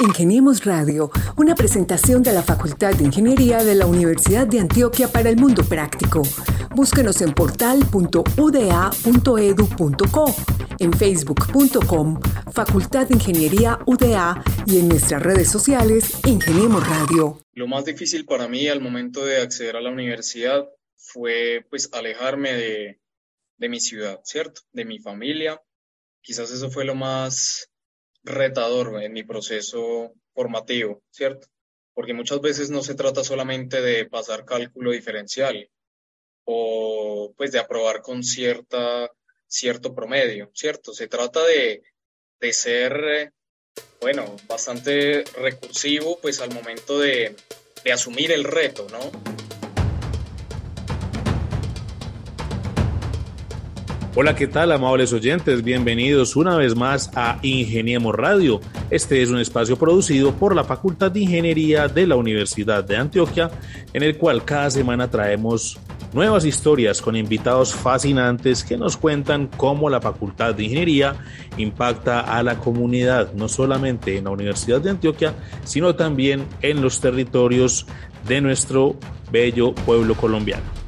Ingeniemos Radio, una presentación de la Facultad de Ingeniería de la Universidad de Antioquia para el Mundo Práctico. Búsquenos en portal.uda.edu.co, en facebook.com, Facultad de Ingeniería UDA y en nuestras redes sociales, Ingeniemos Radio. Lo más difícil para mí al momento de acceder a la universidad fue pues alejarme de, de mi ciudad, ¿cierto? De mi familia. Quizás eso fue lo más retador en mi proceso formativo, ¿cierto? Porque muchas veces no se trata solamente de pasar cálculo diferencial o pues de aprobar con cierta, cierto promedio, ¿cierto? Se trata de, de ser, bueno, bastante recursivo pues al momento de, de asumir el reto, ¿no? Hola, ¿qué tal, amables oyentes? Bienvenidos una vez más a Ingeniemos Radio. Este es un espacio producido por la Facultad de Ingeniería de la Universidad de Antioquia, en el cual cada semana traemos nuevas historias con invitados fascinantes que nos cuentan cómo la Facultad de Ingeniería impacta a la comunidad, no solamente en la Universidad de Antioquia, sino también en los territorios de nuestro bello pueblo colombiano.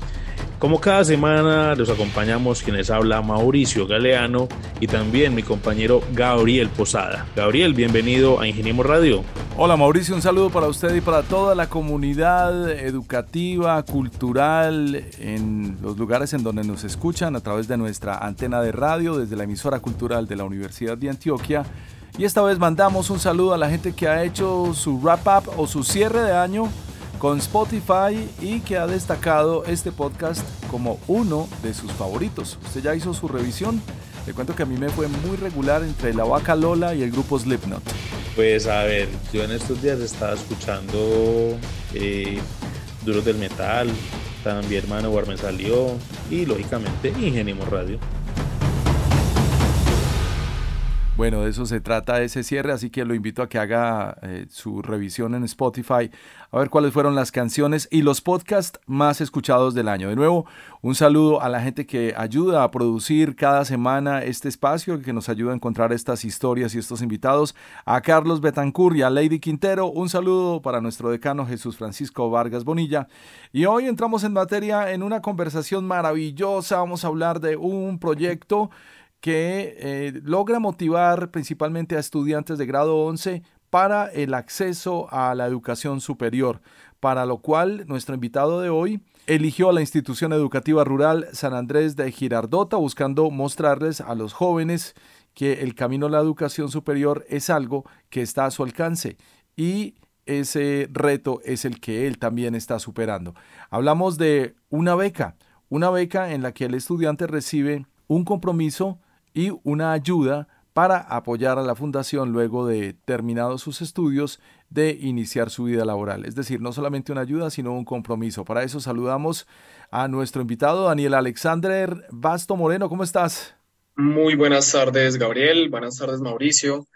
Como cada semana los acompañamos quienes habla Mauricio Galeano y también mi compañero Gabriel Posada. Gabriel, bienvenido a Ingeniemos Radio. Hola Mauricio, un saludo para usted y para toda la comunidad educativa, cultural, en los lugares en donde nos escuchan a través de nuestra antena de radio desde la emisora cultural de la Universidad de Antioquia. Y esta vez mandamos un saludo a la gente que ha hecho su wrap up o su cierre de año con Spotify y que ha destacado este podcast como uno de sus favoritos. ¿Usted ya hizo su revisión? Le cuento que a mí me fue muy regular entre la vaca Lola y el grupo Slipknot. Pues a ver, yo en estos días estaba escuchando eh, Duros del Metal, también hermano me salió y lógicamente Ingenimos Radio. Bueno, de eso se trata ese cierre, así que lo invito a que haga eh, su revisión en Spotify, a ver cuáles fueron las canciones y los podcasts más escuchados del año. De nuevo, un saludo a la gente que ayuda a producir cada semana este espacio, que nos ayuda a encontrar estas historias y estos invitados, a Carlos Betancur y a Lady Quintero. Un saludo para nuestro decano Jesús Francisco Vargas Bonilla. Y hoy entramos en materia en una conversación maravillosa. Vamos a hablar de un proyecto que eh, logra motivar principalmente a estudiantes de grado 11 para el acceso a la educación superior, para lo cual nuestro invitado de hoy eligió a la institución educativa rural San Andrés de Girardota buscando mostrarles a los jóvenes que el camino a la educación superior es algo que está a su alcance y ese reto es el que él también está superando. Hablamos de una beca, una beca en la que el estudiante recibe un compromiso y una ayuda para apoyar a la fundación luego de terminados sus estudios de iniciar su vida laboral. Es decir, no solamente una ayuda, sino un compromiso. Para eso saludamos a nuestro invitado, Daniel Alexander Basto Moreno. ¿Cómo estás? Muy buenas tardes, Gabriel. Buenas tardes, Mauricio.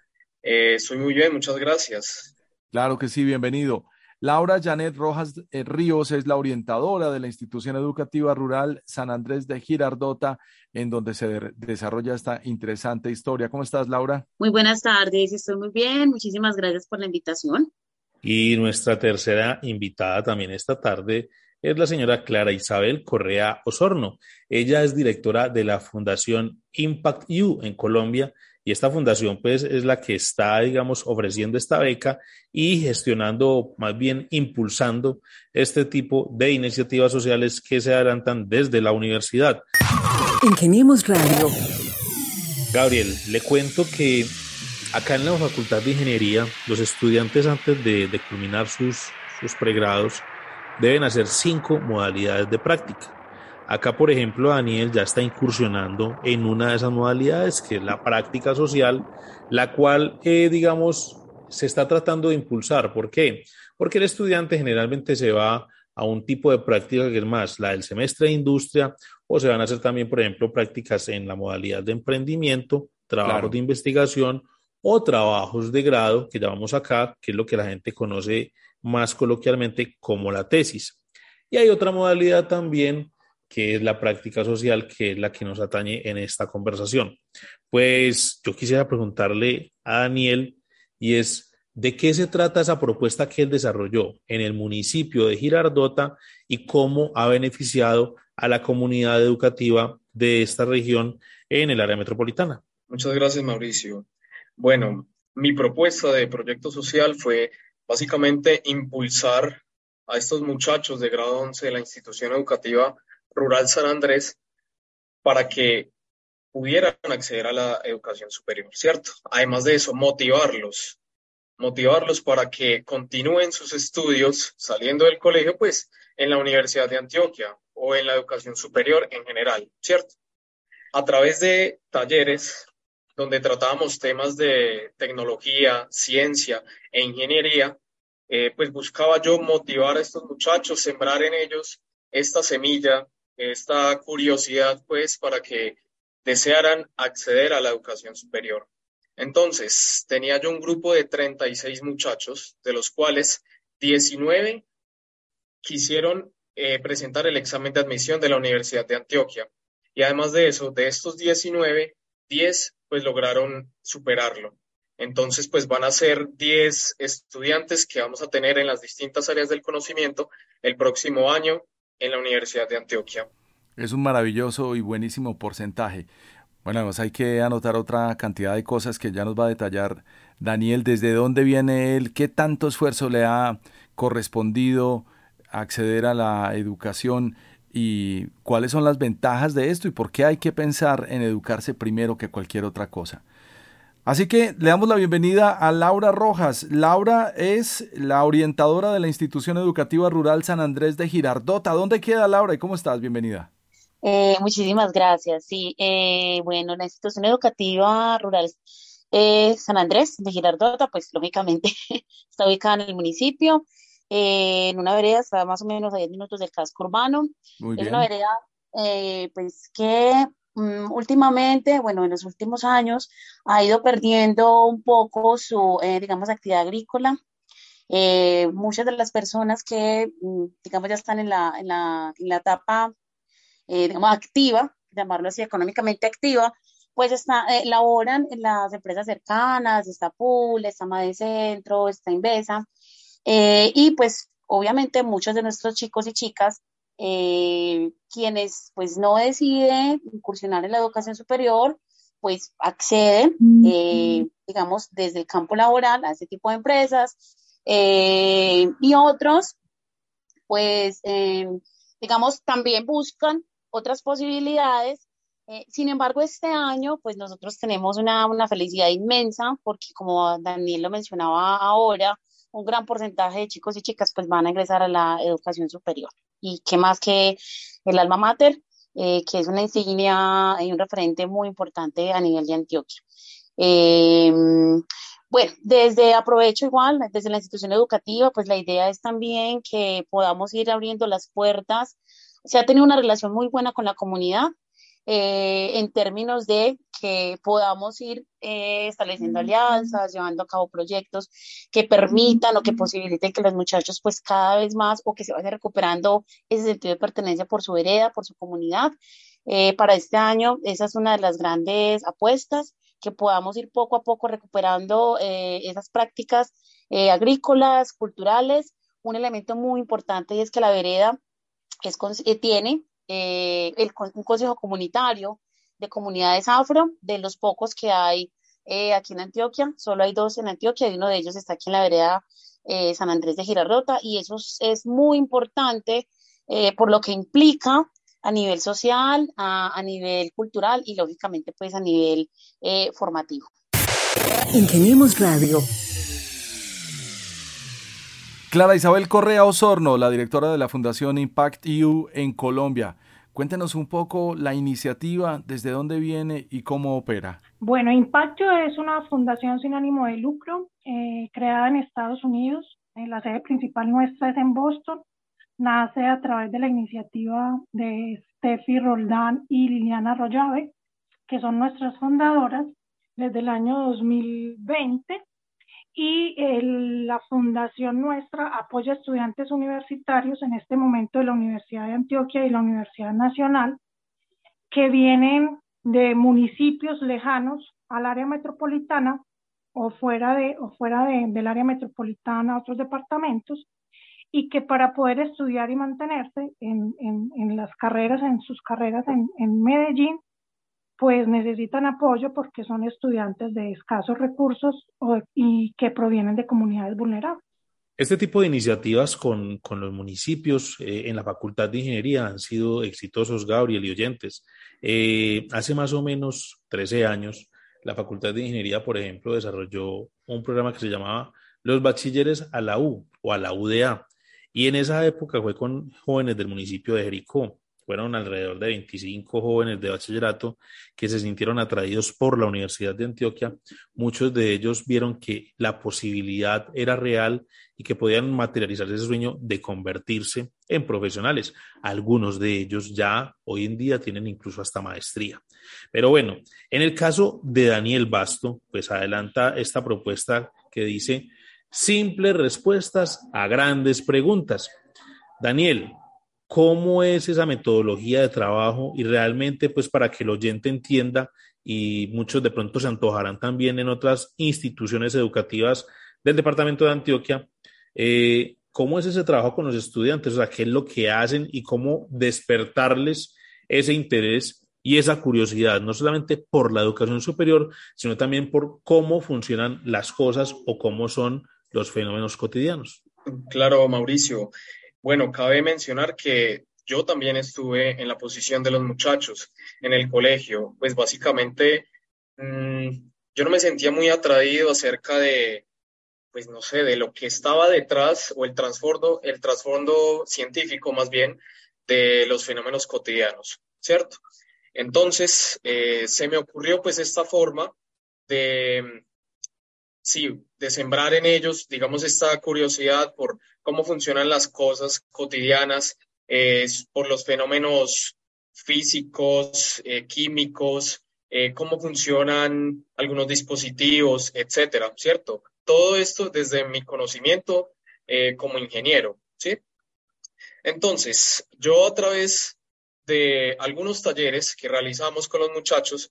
Eh, soy muy bien, muchas gracias. Claro que sí, bienvenido. Laura Janet Rojas eh, Ríos es la orientadora de la institución educativa rural San Andrés de Girardota, en donde se desarrolla esta interesante historia. ¿Cómo estás, Laura? Muy buenas tardes, estoy muy bien. Muchísimas gracias por la invitación. Y nuestra tercera invitada también esta tarde es la señora Clara Isabel Correa Osorno. Ella es directora de la Fundación Impact U en Colombia y esta fundación pues es la que está, digamos, ofreciendo esta beca y gestionando, más bien impulsando este tipo de iniciativas sociales que se adelantan desde la universidad. Ingeniemos Radio. Gabriel, le cuento que acá en la Facultad de Ingeniería, los estudiantes antes de, de culminar sus, sus pregrados deben hacer cinco modalidades de práctica. Acá, por ejemplo, Daniel ya está incursionando en una de esas modalidades, que es la práctica social, la cual, eh, digamos, se está tratando de impulsar. ¿Por qué? Porque el estudiante generalmente se va a un tipo de práctica que es más la del semestre de industria o se van a hacer también, por ejemplo, prácticas en la modalidad de emprendimiento, trabajos de investigación o trabajos de grado que llamamos acá, que es lo que la gente conoce más coloquialmente como la tesis. Y hay otra modalidad también que es la práctica social, que es la que nos atañe en esta conversación. Pues yo quisiera preguntarle a Daniel, y es, ¿De qué se trata esa propuesta que él desarrolló en el municipio de Girardota y cómo ha beneficiado a la comunidad educativa de esta región en el área metropolitana? Muchas gracias, Mauricio. Bueno, mi propuesta de proyecto social fue básicamente impulsar a estos muchachos de grado 11 de la institución educativa rural San Andrés para que pudieran acceder a la educación superior, ¿cierto? Además de eso, motivarlos, motivarlos para que continúen sus estudios saliendo del colegio, pues en la Universidad de Antioquia o en la educación superior en general, ¿cierto? A través de talleres donde tratábamos temas de tecnología, ciencia e ingeniería, eh, pues buscaba yo motivar a estos muchachos, sembrar en ellos esta semilla, esta curiosidad, pues, para que desearan acceder a la educación superior. Entonces, tenía yo un grupo de 36 muchachos, de los cuales 19 quisieron eh, presentar el examen de admisión de la Universidad de Antioquia. Y además de eso, de estos 19, 10 pues lograron superarlo. Entonces, pues van a ser 10 estudiantes que vamos a tener en las distintas áreas del conocimiento el próximo año en la Universidad de Antioquia. Es un maravilloso y buenísimo porcentaje. Bueno, además hay que anotar otra cantidad de cosas que ya nos va a detallar Daniel, desde dónde viene él, qué tanto esfuerzo le ha correspondido acceder a la educación y cuáles son las ventajas de esto y por qué hay que pensar en educarse primero que cualquier otra cosa. Así que le damos la bienvenida a Laura Rojas. Laura es la orientadora de la institución educativa rural San Andrés de Girardota. ¿Dónde queda Laura y cómo estás? Bienvenida. Eh, muchísimas gracias. Sí, eh, bueno, la institución educativa rural eh, San Andrés de Girardota, pues lógicamente está ubicada en el municipio, en una vereda, está más o menos a 10 minutos del casco urbano. es una vereda, pues que últimamente, bueno, en los últimos años, ha ido perdiendo un poco su, digamos, actividad agrícola. muchas de las personas que, mm, digamos, ya están en la, en la, en la etapa eh, digamos, activa, llamarlo así, económicamente activa, pues está, eh, laboran en las empresas cercanas, está Pool, está Made Centro, está Invesa, eh, y pues obviamente muchos de nuestros chicos y chicas, quienes pues no deciden incursionar en la educación superior, pues acceden, digamos, desde el campo laboral a ese tipo de empresas, y otros, pues, digamos, también buscan otras posibilidades. Eh, sin embargo, este año, pues nosotros tenemos una, una felicidad inmensa porque como Daniel lo mencionaba ahora, un gran porcentaje de chicos y chicas pues van a ingresar a la educación superior. Y qué más que el alma mater, eh, que es una insignia y un referente muy importante a nivel de Antioquia. Eh, bueno, desde aprovecho igual, desde la institución educativa, pues la idea es también que podamos ir abriendo las puertas se ha tenido una relación muy buena con la comunidad eh, en términos de que podamos ir eh, estableciendo alianzas, llevando a cabo proyectos que permitan o que posibiliten que los muchachos pues cada vez más o que se vaya recuperando ese sentido de pertenencia por su vereda, por su comunidad. Eh, para este año esa es una de las grandes apuestas, que podamos ir poco a poco recuperando esas prácticas agrícolas, culturales. Un elemento muy importante y es que la vereda es, eh, tiene eh, el, un consejo comunitario de comunidades afro, de los pocos que hay eh, aquí en Antioquia, solo hay dos en Antioquia y uno de ellos está aquí en la vereda San Andrés de Girardota y eso es, muy importante por lo que implica a nivel social, a, a, nivel cultural y lógicamente pues a nivel formativo. Ingeniemos Radio Clara Isabel Correa Osorno, la directora de la Fundación Impact EU en Colombia. Cuéntenos un poco la iniciativa, desde dónde viene y cómo opera. Bueno, Impacto es una fundación sin ánimo de lucro eh, creada en Estados Unidos. Eh, la sede principal nuestra es en Boston. Nace a través de la iniciativa de Steffi Roldán y Liliana Rollave, que son nuestras fundadoras desde el año 2020 y la fundación nuestra apoya a estudiantes universitarios en este momento de la Universidad de Antioquia y la Universidad Nacional que vienen de municipios lejanos al área metropolitana o fuera, de, o fuera del área metropolitana, otros departamentos, y que para poder estudiar y mantenerse en, en, las carreras, en sus carreras en, en Medellín, pues necesitan apoyo porque son estudiantes de escasos recursos y que provienen de comunidades vulnerables. Este tipo de iniciativas con, con los municipios eh, en la Facultad de Ingeniería han sido exitosos, Gabriel y oyentes. Eh, hace más o menos 13 años, la Facultad de Ingeniería, por ejemplo, desarrolló un programa que se llamaba Los Bachilleres a la U o a la UDA. Y en esa época fue con jóvenes del municipio de Jericó. Fueron alrededor de 25 jóvenes de bachillerato que se sintieron atraídos por la Universidad de Antioquia. Muchos de ellos vieron que la posibilidad era real y que podían materializar ese sueño de convertirse en profesionales. Algunos de ellos ya hoy en día tienen incluso hasta maestría. Pero bueno, en el caso de Daniel Basto, pues adelanta esta propuesta que dice simples respuestas a grandes preguntas. Daniel, ¿cómo es esa metodología de trabajo? Y realmente, pues para que el oyente entienda, y muchos de pronto se antojarán también en otras instituciones educativas del departamento de Antioquia, eh, ¿cómo es ese trabajo con los estudiantes? O sea, ¿qué es lo que hacen y cómo despertarles ese interés y esa curiosidad, no solamente por la educación superior, sino también por cómo funcionan las cosas o cómo son los fenómenos cotidianos. Claro, Mauricio. Bueno, cabe mencionar que yo también estuve en la posición de los muchachos en el colegio. Pues básicamente mm, yo no me sentía muy atraído acerca de, pues no sé, de lo que estaba detrás o el trasfondo, el trasfondo científico más bien de los fenómenos cotidianos, ¿cierto? Entonces, eh, se me ocurrió pues esta forma de, sí, de sembrar en ellos, digamos, esta curiosidad por cómo funcionan las cosas cotidianas, eh, por los fenómenos físicos, eh, químicos, cómo funcionan algunos dispositivos, etcétera, ¿cierto? Todo esto desde mi conocimiento como ingeniero, ¿sí? Entonces, yo a través de algunos talleres que realizamos con los muchachos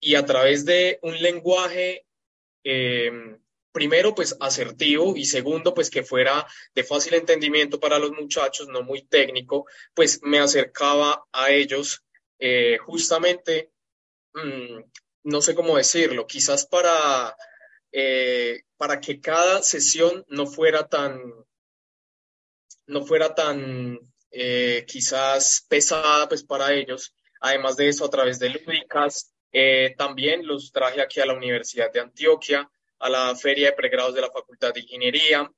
y a través de un lenguaje, em, primero, pues asertivo y segundo, pues que fuera de fácil entendimiento para los muchachos, no muy técnico, pues me acercaba a ellos eh, justamente, mm, no sé cómo decirlo, quizás para, eh, para que cada sesión no fuera tan, no fuera tan eh, quizás pesada pues para ellos. Además de eso, a través de lúdicas, también los traje aquí a la Universidad de Antioquia, a la feria de pregrados de la Facultad de Ingeniería.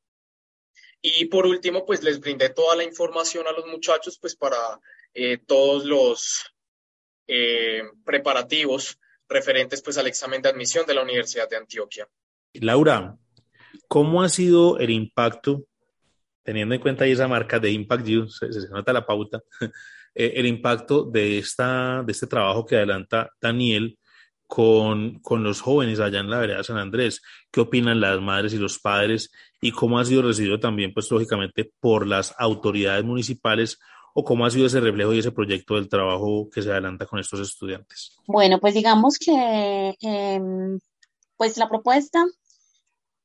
Y por último, pues les brindé toda la información a los muchachos pues para eh, todos los preparativos referentes pues al examen de admisión de la Universidad de Antioquia. Laura, ¿cómo ha sido el impacto teniendo en cuenta esa marca de Impact You, se, nota la pauta, eh, el impacto de, esta, de este trabajo que adelanta Daniel con, con, los jóvenes allá en la vereda San Andrés. ¿Qué opinan las madres y los padres? Y cómo ha sido recibido también, pues lógicamente, por las autoridades municipales o cómo ha sido ese reflejo y ese proyecto del trabajo que se adelanta con estos estudiantes. Bueno, pues digamos que em, pues la propuesta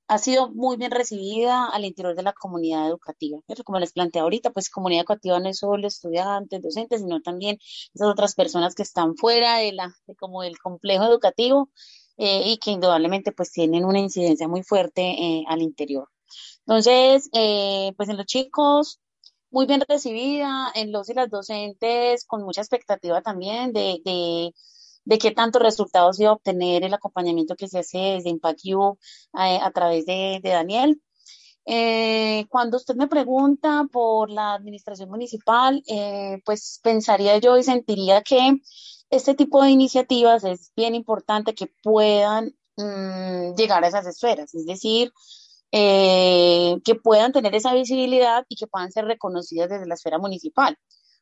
ha sido muy bien recibida al interior de la comunidad educativa. Como les planteé ahorita, pues comunidad educativa no es solo estudiantes, docentes, sino también esas otras personas que están fuera de la, como del complejo educativo eh, y que indudablemente pues tienen una incidencia muy fuerte eh, al interior. Entonces, eh, pues en los chicos, muy bien recibida, en los y las docentes con mucha expectativa también de, de de qué tantos resultados iba a obtener el acompañamiento que se hace desde Impact U eh, a través de, Daniel. Eh, cuando usted me pregunta por la administración municipal, eh, pues pensaría yo y sentiría que este tipo de iniciativas es bien importante que puedan mm, llegar a esas esferas, es decir, que puedan tener esa visibilidad y que puedan ser reconocidas desde la esfera municipal.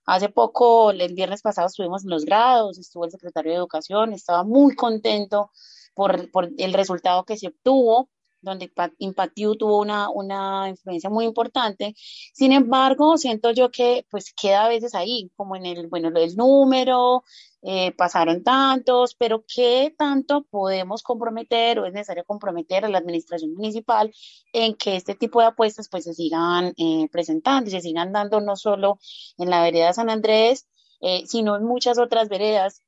Hace poco, el viernes pasado, estuvimos en los grados, estuvo el secretario de Educación, estaba muy contento por, el resultado que se obtuvo donde Impact U tuvo una, una influencia muy importante. Sin embargo, siento yo que pues queda a veces ahí, como en el, bueno, el número, eh, pasaron tantos, pero ¿qué tanto podemos comprometer o es necesario comprometer a la administración municipal en que este tipo de apuestas pues se sigan eh, presentando y se sigan dando no solo en la vereda San Andrés, eh, sino en muchas otras veredas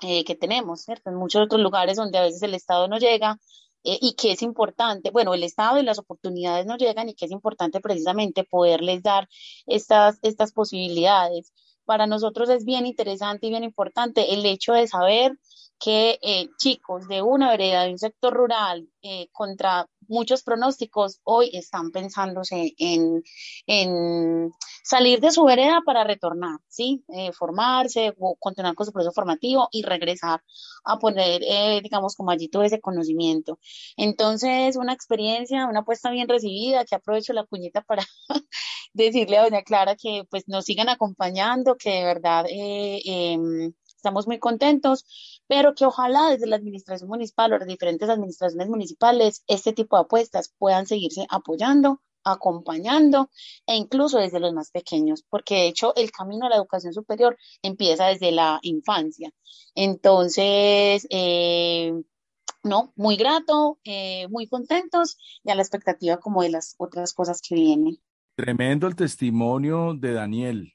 que tenemos, ¿cierto? En muchos otros lugares donde a veces el Estado no llega y que es importante, bueno, el Estado y las oportunidades no llegan y que es importante precisamente poderles dar estas, estas posibilidades para nosotros es bien interesante y bien importante el hecho de saber que eh, chicos de una vereda, de un sector rural, eh, contra muchos pronósticos, hoy están pensándose en, salir de su vereda para retornar, ¿sí? Eh, formarse continuar con su proceso formativo y regresar a poner, digamos, como allí todo ese conocimiento. Entonces, una experiencia, una apuesta bien recibida, que aprovecho la puñeta para decirle a doña Clara que pues nos sigan acompañando, que de verdad em, estamos muy contentos, pero que ojalá desde la administración municipal o las diferentes administraciones municipales este tipo de apuestas puedan seguirse apoyando, acompañando e incluso desde los más pequeños, porque de hecho el camino a la educación superior empieza desde la infancia. Entonces, eh, no, muy grato, eh, muy contentos y a la expectativa como de las otras cosas que vienen. Tremendo el testimonio de Daniel.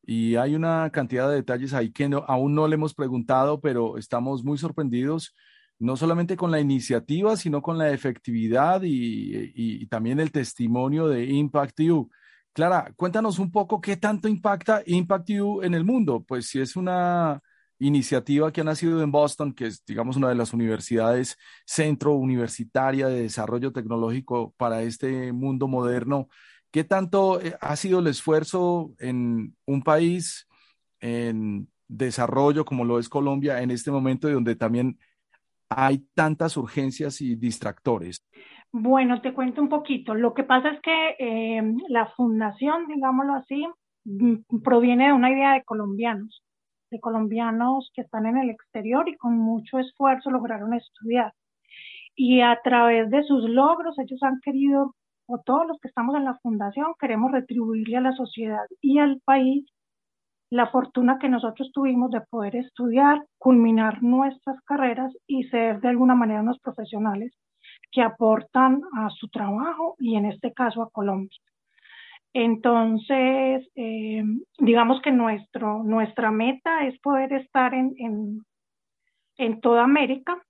Y hay una cantidad de detalles ahí que aún no le hemos preguntado, pero estamos muy sorprendidos, no solamente con la iniciativa, sino con la efectividad y, también el testimonio de Impact U. Clara, cuéntanos un poco qué tanto impacta Impact U en el mundo. Pues si es una iniciativa que ha nacido en Boston, que es, digamos, una de las universidades centro universitaria de desarrollo tecnológico para este mundo moderno, ¿Qué tanto eh, ha sido el esfuerzo en un país en desarrollo como lo es Colombia en este momento y donde también hay tantas urgencias y distractores? Bueno, te cuento un poquito. Lo que pasa es que em, la fundación, digámoslo así, mm, proviene de una idea de colombianos, de colombianos que están en el exterior y con mucho esfuerzo lograron estudiar. Y a través de sus logros, ellos han querido o todos los que estamos en la fundación queremos retribuirle a la sociedad y al país la fortuna que nosotros tuvimos de poder estudiar, culminar nuestras carreras y ser de alguna manera unos profesionales que aportan a su trabajo y en este caso a Colombia. Entonces, eh, digamos que nuestro, nuestra meta es poder estar en, en, en toda América,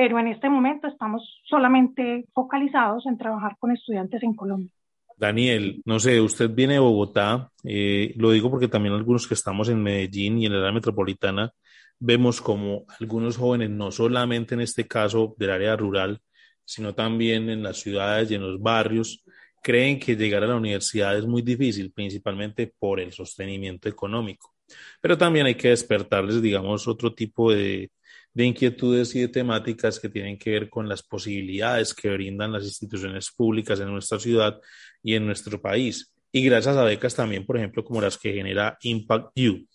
pero en este momento estamos solamente focalizados en trabajar con estudiantes en Colombia. Daniel, no sé, usted viene de Bogotá, eh, lo digo porque también algunos que estamos en Medellín y en la área metropolitana vemos como algunos jóvenes, no solamente en este caso del área rural, sino también en las ciudades y en los barrios, creen que llegar a la universidad es muy difícil, principalmente por el sostenimiento económico. Pero también hay que despertarles, digamos, otro tipo de, de inquietudes y de temáticas que tienen que ver con las posibilidades que brindan las instituciones públicas en nuestra ciudad y en nuestro país. Y gracias a becas también, por ejemplo, como las que genera Impact U.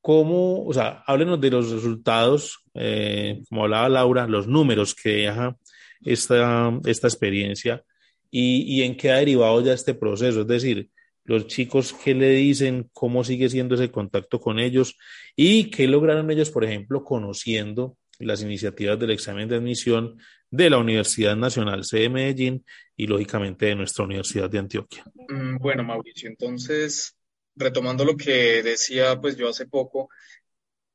¿Cómo, o sea, háblenos de los resultados, eh, como hablaba Laura, los números que deja esta, esta experiencia y, y en qué ha derivado ya este proceso? Es decir, los chicos qué le dicen, cómo sigue siendo ese contacto con ellos y qué lograron ellos, por ejemplo, conociendo las iniciativas del examen de admisión de la Universidad Nacional C de Medellín y lógicamente de nuestra Universidad de Antioquia. Mm, bueno, Mauricio, entonces, retomando lo que decía pues yo hace poco,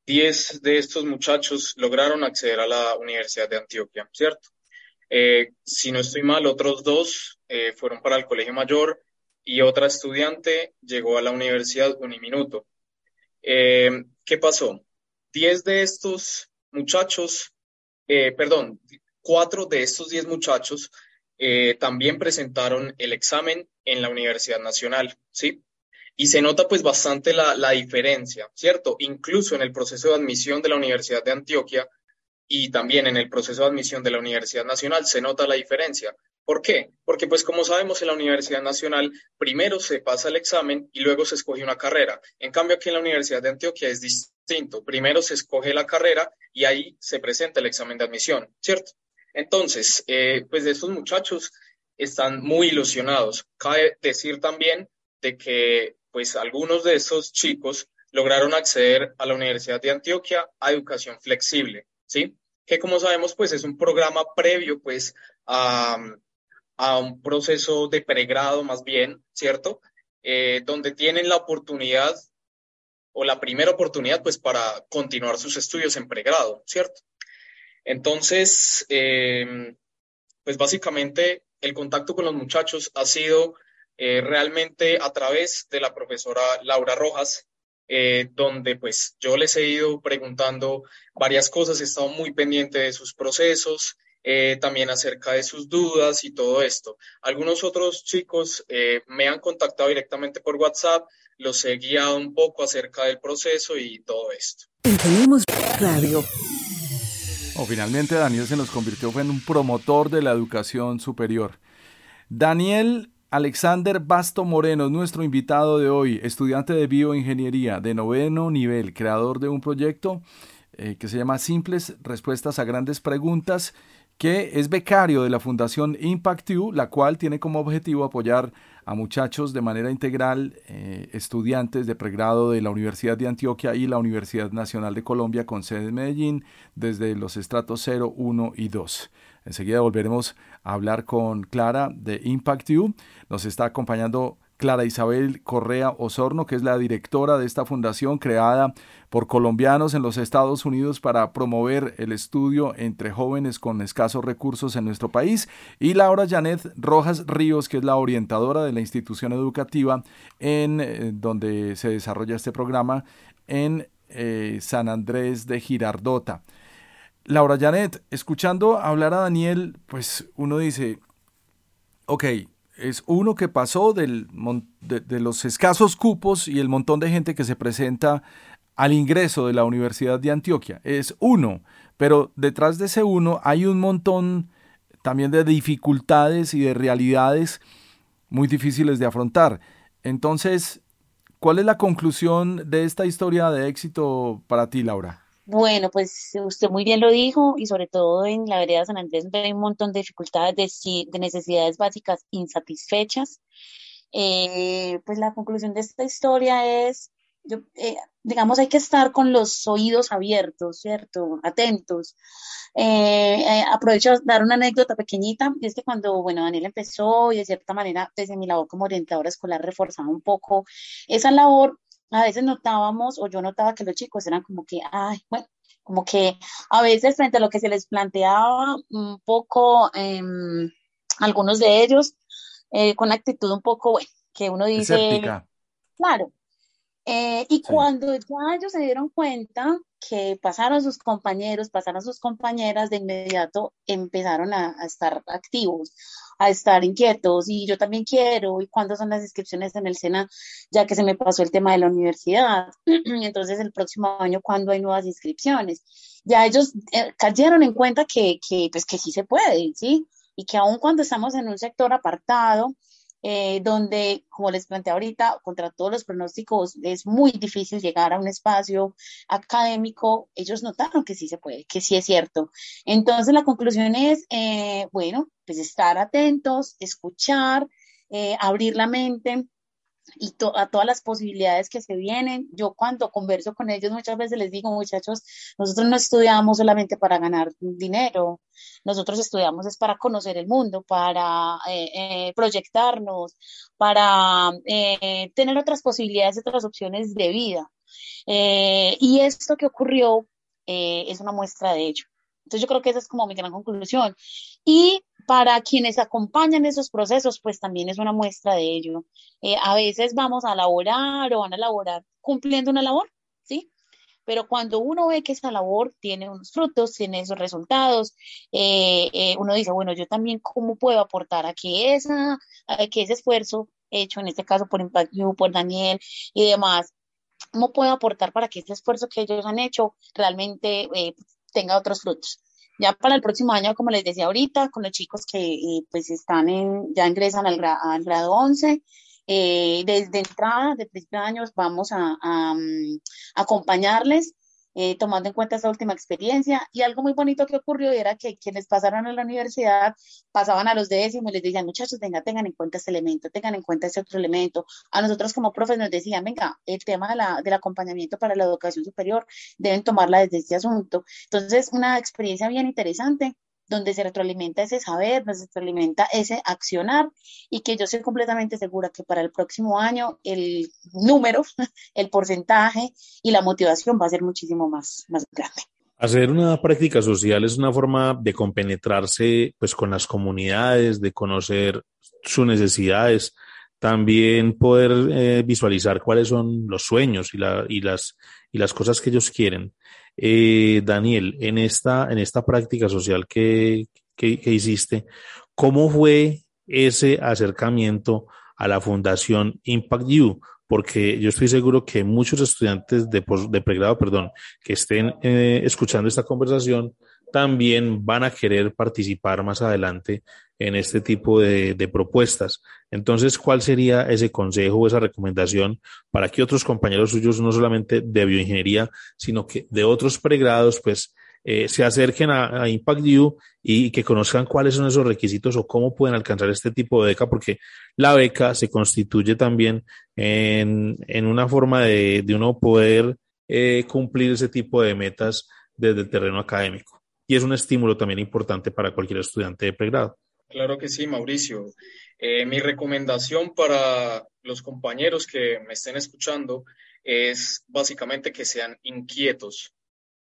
10 de estos muchachos lograron acceder a la Universidad de Antioquia, ¿cierto? Eh, si no estoy mal, otros dos eh, fueron para el Colegio Mayor y otra estudiante llegó a la universidad Uniminuto. Eh, ¿Qué pasó? Diez de estos muchachos, eh, perdón, cuatro de estos diez muchachos eh, también presentaron el examen en la Universidad Nacional, ¿sí? Y se nota pues bastante la, la diferencia, ¿cierto? Incluso en el proceso de admisión de la Universidad de Antioquia y también en el proceso de admisión de la Universidad Nacional se nota la diferencia. ¿Por qué? Porque pues como sabemos en la Universidad Nacional primero se pasa el examen y luego se escoge una carrera. En cambio aquí en la Universidad de Antioquia es distinto. Primero se escoge la carrera y ahí se presenta el examen de admisión, ¿cierto? Entonces, eh, pues estos muchachos están muy ilusionados. Cabe decir también de que pues algunos de estos chicos lograron acceder a la Universidad de Antioquia a educación flexible, ¿sí? Que como sabemos pues es un programa previo pues a, un proceso de pregrado más bien, ¿cierto? Eh, donde tienen la oportunidad o la primera oportunidad pues para continuar sus estudios en pregrado, ¿cierto? Entonces, eh, pues básicamente el contacto con los muchachos ha sido eh, realmente a través de la profesora Laura Rojas, eh, donde pues yo les he ido preguntando varias cosas, he estado muy pendiente de sus procesos, eh, también acerca de sus dudas y todo esto. Algunos otros chicos me han contactado directamente por WhatsApp, los he guiado un poco acerca del proceso y todo esto. Tenemos radio. Oh, finalmente Daniel se nos convirtió en un promotor de la educación superior. Daniel Alexander Basto Moreno es nuestro invitado de hoy, estudiante de bioingeniería de noveno nivel, creador de un proyecto eh, que se llama Simples Respuestas a Grandes Preguntas, que es becario de la Fundación ImpactU, la cual tiene como objetivo apoyar a muchachos de manera integral, eh, estudiantes de pregrado de la Universidad de Antioquia y la Universidad Nacional de Colombia con sede en Medellín desde los estratos 0, 1 y 2. Enseguida volveremos a hablar con Clara de Impact Nos está acompañando Clara Isabel Correa Osorno, que es la directora de esta fundación creada por colombianos en los Estados Unidos para promover el estudio entre jóvenes con escasos recursos en nuestro país, y Laura Janet Rojas Ríos, que es la orientadora de la institución educativa en eh, donde se desarrolla este programa en eh, San Andrés de Girardota. Laura Janet, escuchando hablar a Daniel, pues uno dice, ok, es uno que pasó del, de, los escasos cupos y el montón de gente que se presenta al ingreso de la Universidad de Antioquia. Es uno, pero detrás de ese uno hay un montón también de dificultades y de realidades muy difíciles de afrontar. Entonces, ¿cuál es la conclusión de esta historia de éxito para ti, Laura? Bueno, pues usted muy bien lo dijo y sobre todo en la vereda San Andrés hay un montón de dificultades de, necesidades básicas insatisfechas. Eh, pues la conclusión de esta historia es, eh, digamos, hay que estar con los oídos abiertos, ¿cierto? Atentos. Eh, aprovecho a dar una anécdota pequeñita, y es que cuando, bueno, Daniel empezó y de cierta manera desde mi labor como orientadora escolar reforzaba un poco esa labor, a veces notábamos, o yo notaba que los chicos eran como que, ay, bueno, como que a veces frente a lo que se les planteaba un poco, em, algunos de ellos, eh, con actitud un poco, bueno, que uno dice, claro, eh, y cuando ya ellos se dieron cuenta que pasaron sus compañeros, pasaron sus compañeras, de inmediato empezaron a, estar activos, a estar inquietos, y yo también quiero, y cuándo son las inscripciones en el SENA, ya que se me pasó el tema de la universidad, entonces el próximo año, ¿cuándo hay nuevas inscripciones? Ya ellos eh, cayeron en cuenta que, que, pues, que sí se puede, ¿sí? Y que aun cuando estamos en un sector apartado, eh, donde, como les planteé ahorita, contra todos los pronósticos es muy difícil llegar a un espacio académico, ellos notaron que sí se puede, que sí es cierto. Entonces, la conclusión es, eh, bueno, pues estar atentos, escuchar, eh, abrir la mente y a todas las posibilidades que se vienen. Yo cuando converso con ellos muchas veces les digo, muchachos, nosotros no estudiamos solamente para ganar dinero, nosotros estudiamos es para conocer el mundo, para eh, eh, proyectarnos, para eh, tener otras posibilidades, otras opciones de vida. y esto que ocurrió es una muestra de ello. Entonces yo creo que esa es como mi gran conclusión. Y para quienes acompañan esos procesos, pues también es una muestra de ello. Eh, a veces vamos a laborar o van a laborar cumpliendo una labor, ¿sí? Pero cuando uno ve que esa labor tiene unos frutos, tiene esos resultados, eh, eh, uno dice, bueno, yo también cómo puedo aportar a que, esa, que ese esfuerzo hecho, en este caso por Impact por Daniel y demás, cómo puedo aportar para que ese esfuerzo que ellos han hecho realmente tenga otros frutos. Ya para el próximo año, como les decía ahorita, con los chicos que eh, pues están en, ya ingresan al, grado 11, eh, desde entrada, de principio de años, vamos a, mm, acompañarles eh, tomando en cuenta esta última experiencia. Y algo muy bonito que ocurrió era que quienes pasaron a la universidad pasaban a los décimos y les decían, muchachos, venga, tengan en cuenta este elemento, tengan en cuenta este otro elemento. A nosotros como profes nos decían, venga, el tema de la, del acompañamiento para la educación superior deben tomarla desde este asunto. Entonces, una experiencia bien interesante donde se retroalimenta ese saber, donde se retroalimenta ese accionar y que yo soy completamente segura que para el próximo año el número, el porcentaje y la motivación va a ser muchísimo más, más grande. Hacer una práctica social es una forma de compenetrarse pues, con las comunidades, de conocer sus necesidades, también poder eh, visualizar cuáles son los sueños y, la, y, las, y las cosas que ellos quieren. Eh, Daniel, en esta, en esta práctica social que, que, hiciste, ¿cómo fue ese acercamiento a la Fundación Impact You? Porque yo estoy seguro que muchos estudiantes de, de pregrado, perdón, que estén eh, escuchando esta conversación, también van a querer participar más adelante en este tipo de, propuestas. Entonces, ¿cuál sería ese consejo o esa recomendación para que otros compañeros suyos, no solamente de bioingeniería, sino que de otros pregrados, pues eh, se acerquen a, Impact U y, que conozcan cuáles son esos requisitos o cómo pueden alcanzar este tipo de beca, porque la beca se constituye también en, una forma de, uno poder eh, cumplir ese tipo de metas desde el terreno académico. Y es un estímulo también importante para cualquier estudiante de pregrado. Claro que sí, Mauricio. Eh, mi recomendación para los compañeros que me estén escuchando es básicamente que sean inquietos.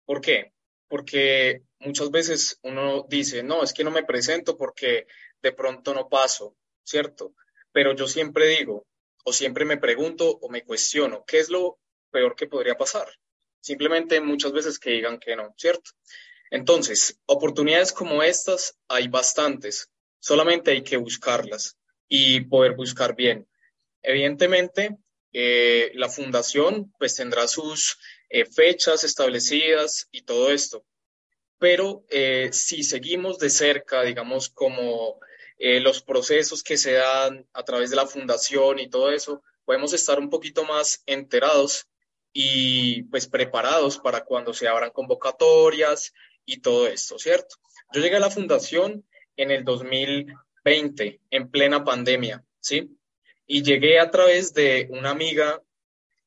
¿Por qué? Porque muchas veces uno dice, no, es que no me presento porque de pronto no paso, ¿cierto? Pero yo siempre digo, o siempre me pregunto o me cuestiono, ¿qué es lo peor que podría pasar? Simplemente muchas veces que digan que no, ¿cierto? Entonces, oportunidades como estas hay bastantes solamente hay que buscarlas y poder buscar bien. Evidentemente, eh, la fundación pues tendrá sus eh, fechas establecidas y todo esto, pero eh, si seguimos de cerca, digamos, como los procesos que se dan a través de la fundación y todo eso, podemos estar un poquito más enterados y pues preparados para cuando se abran convocatorias y todo esto, ¿cierto? Yo llegué a la fundación en el 2020, en plena pandemia, ¿sí? Y llegué a través de una amiga,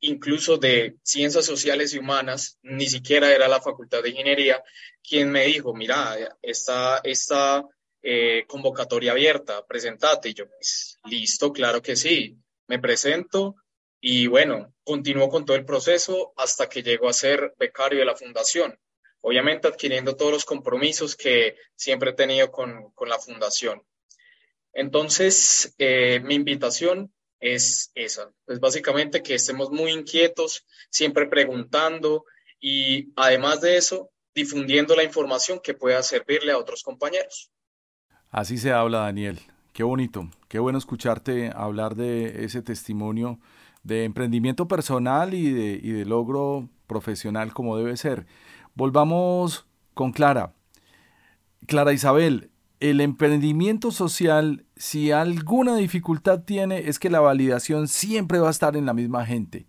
incluso de Ciencias Sociales y Humanas, ni siquiera era la Facultad de Ingeniería, quien me dijo, mira, está esta eh, convocatoria abierta, presentate. Y yo, pues, listo, claro que sí, me presento y bueno, continúo con todo el proceso hasta que llego a ser becario de la fundación obviamente adquiriendo todos los compromisos que siempre he tenido con, la fundación. Entonces, eh, mi invitación es esa, pues básicamente que estemos muy inquietos, siempre preguntando y además de eso, difundiendo la información que pueda servirle a otros compañeros. Así se habla, Daniel. Qué bonito, qué bueno escucharte hablar de ese testimonio de emprendimiento personal y de, y de logro profesional como debe ser. Volvamos con Clara. Clara Isabel, el emprendimiento social, si alguna dificultad tiene, es que la validación siempre va a estar en la misma gente.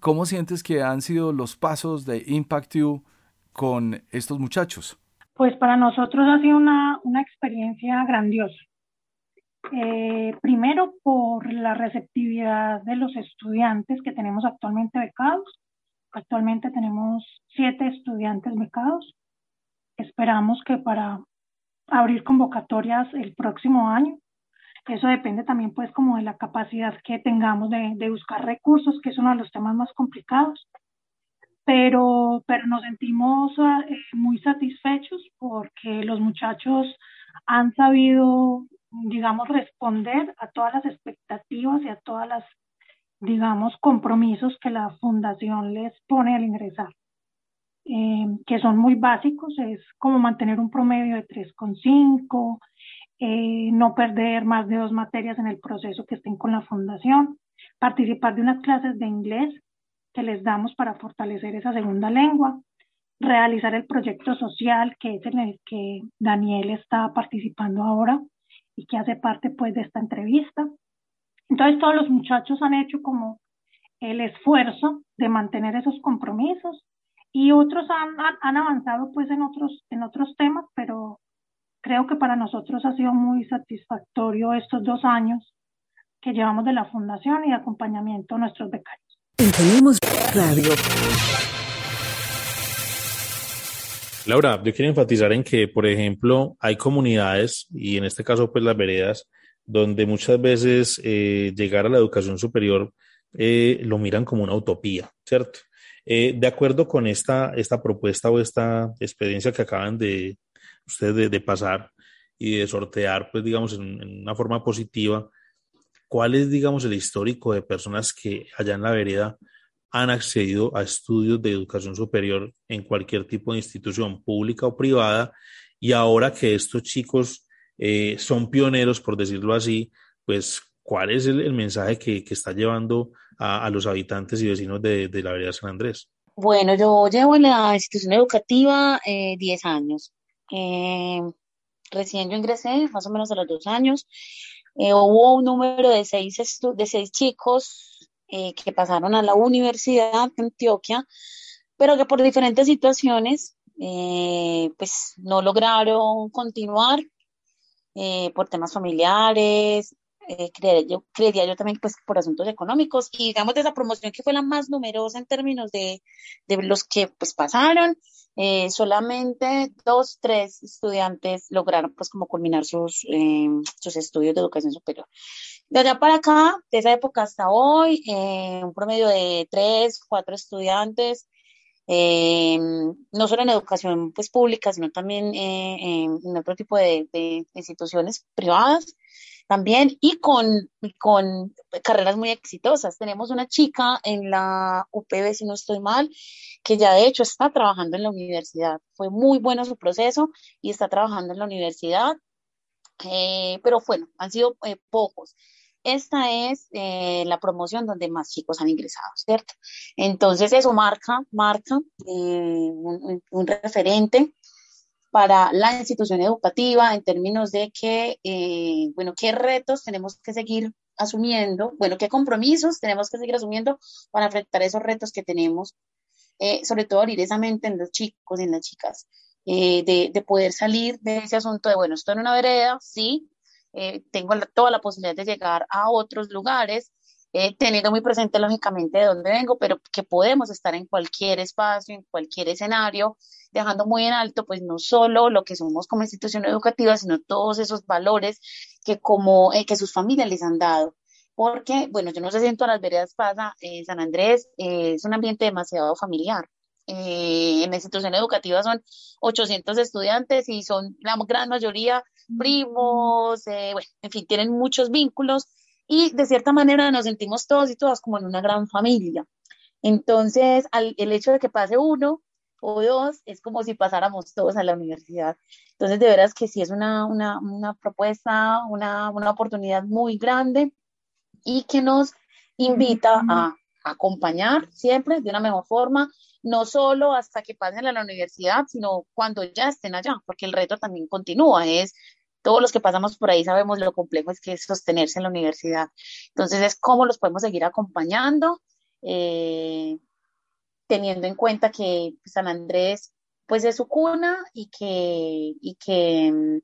¿Cómo sientes que han sido los pasos de Impact You con estos muchachos? Pues para nosotros ha sido una, experiencia grandiosa. Eh, primero por la receptividad de los estudiantes que tenemos actualmente becados Actualmente tenemos siete estudiantes becados. Esperamos que para abrir convocatorias el próximo año. Eso depende también pues como de la capacidad que tengamos de, buscar recursos, que es uno de los temas más complicados. Pero, pero nos sentimos eh, muy satisfechos porque los muchachos han sabido, digamos, responder a todas las expectativas y a todas las digamos, compromisos que la fundación les pone al ingresar, eh, que son muy básicos, es como mantener un promedio de 3,5, eh, no perder más de dos materias en el proceso que estén con la fundación, participar de unas clases de inglés que les damos para fortalecer esa segunda lengua, realizar el proyecto social que es en el que Daniel está participando ahora y que hace parte pues de esta entrevista, entonces todos los muchachos han hecho como el esfuerzo de mantener esos compromisos y otros han, han, avanzado pues en otros, en otros temas, pero creo que para nosotros ha sido muy satisfactorio estos dos años que llevamos de la fundación y de acompañamiento a nuestros becarios. Tenemos Radio. Laura, yo quiero enfatizar en que, por ejemplo, hay comunidades, y en este caso, pues las veredas, donde muchas veces eh, llegar a la educación superior eh, lo miran como una utopía, ¿cierto? Eh, de acuerdo con esta, esta propuesta o esta experiencia que acaban de ustedes de, pasar y de sortear, pues digamos, en, en, una forma positiva, ¿cuál es, digamos, el histórico de personas que allá en la vereda han accedido a estudios de educación superior en cualquier tipo de institución pública o privada? Y ahora que estos chicos eh, son pioneros, por decirlo así, pues, ¿cuál es el, mensaje que, está llevando a, los habitantes y vecinos de, de la vereda San Andrés? Bueno, yo llevo en la institución educativa eh, 10 años. Eh, recién yo ingresé, más o menos a los dos años. Eh, hubo un número de seis, de seis chicos eh, que pasaron a la universidad de Antioquia, pero que por diferentes situaciones eh, pues no lograron continuar eh, por temas familiares, eh, creería, yo, creería yo también pues por asuntos económicos y digamos de esa promoción que fue la más numerosa en términos de, de los que pues pasaron, eh, solamente dos, tres estudiantes lograron pues como culminar sus, eh, sus estudios de educación superior. De allá para acá, de esa época hasta hoy, eh, un promedio de tres, cuatro estudiantes eh, no solo en educación pues, pública, sino también eh, en otro tipo de, de, instituciones privadas también y con, con carreras muy exitosas. Tenemos una chica en la UPB, si no estoy mal, que ya de hecho está trabajando en la universidad. Fue muy bueno su proceso y está trabajando en la universidad, eh, pero bueno, han sido pocos esta es eh, la promoción donde más chicos han ingresado, ¿cierto? Entonces eso marca, marca eh, un, un, referente para la institución educativa en términos de que, eh, bueno, qué retos tenemos que seguir asumiendo, bueno, qué compromisos tenemos que seguir asumiendo para enfrentar esos retos que tenemos, eh, sobre todo abrir esa mente en los chicos y en las chicas, eh, de, de poder salir de ese asunto de, bueno, estoy en una vereda, sí, eh, tengo toda la posibilidad de llegar a otros lugares, eh, teniendo muy presente lógicamente de dónde vengo, pero que podemos estar en cualquier espacio, en cualquier escenario, dejando muy en alto pues no solo lo que somos como institución educativa, sino todos esos valores que como eh, que sus familias les han dado. Porque, bueno, yo no sé si en todas las veredas pasa, San Andrés es un ambiente demasiado familiar. Eh, en la institución educativa son 800 estudiantes y son la gran mayoría primos, eh, bueno, en fin, tienen muchos vínculos y de cierta manera nos sentimos todos y todas como en una gran familia. Entonces, al, el hecho de que pase uno o dos es como si pasáramos todos a la universidad. Entonces, de veras que sí es una, una, una propuesta, una, una oportunidad muy grande y que nos invita a acompañar siempre de una mejor forma, no solo hasta que pasen a la universidad, sino cuando ya estén allá, porque el reto también continúa, es todos los que pasamos por ahí sabemos lo complejo es que es sostenerse en la universidad. Entonces es cómo los podemos seguir acompañando, eh, teniendo en cuenta que San Andrés pues es su cuna y que, y que mm,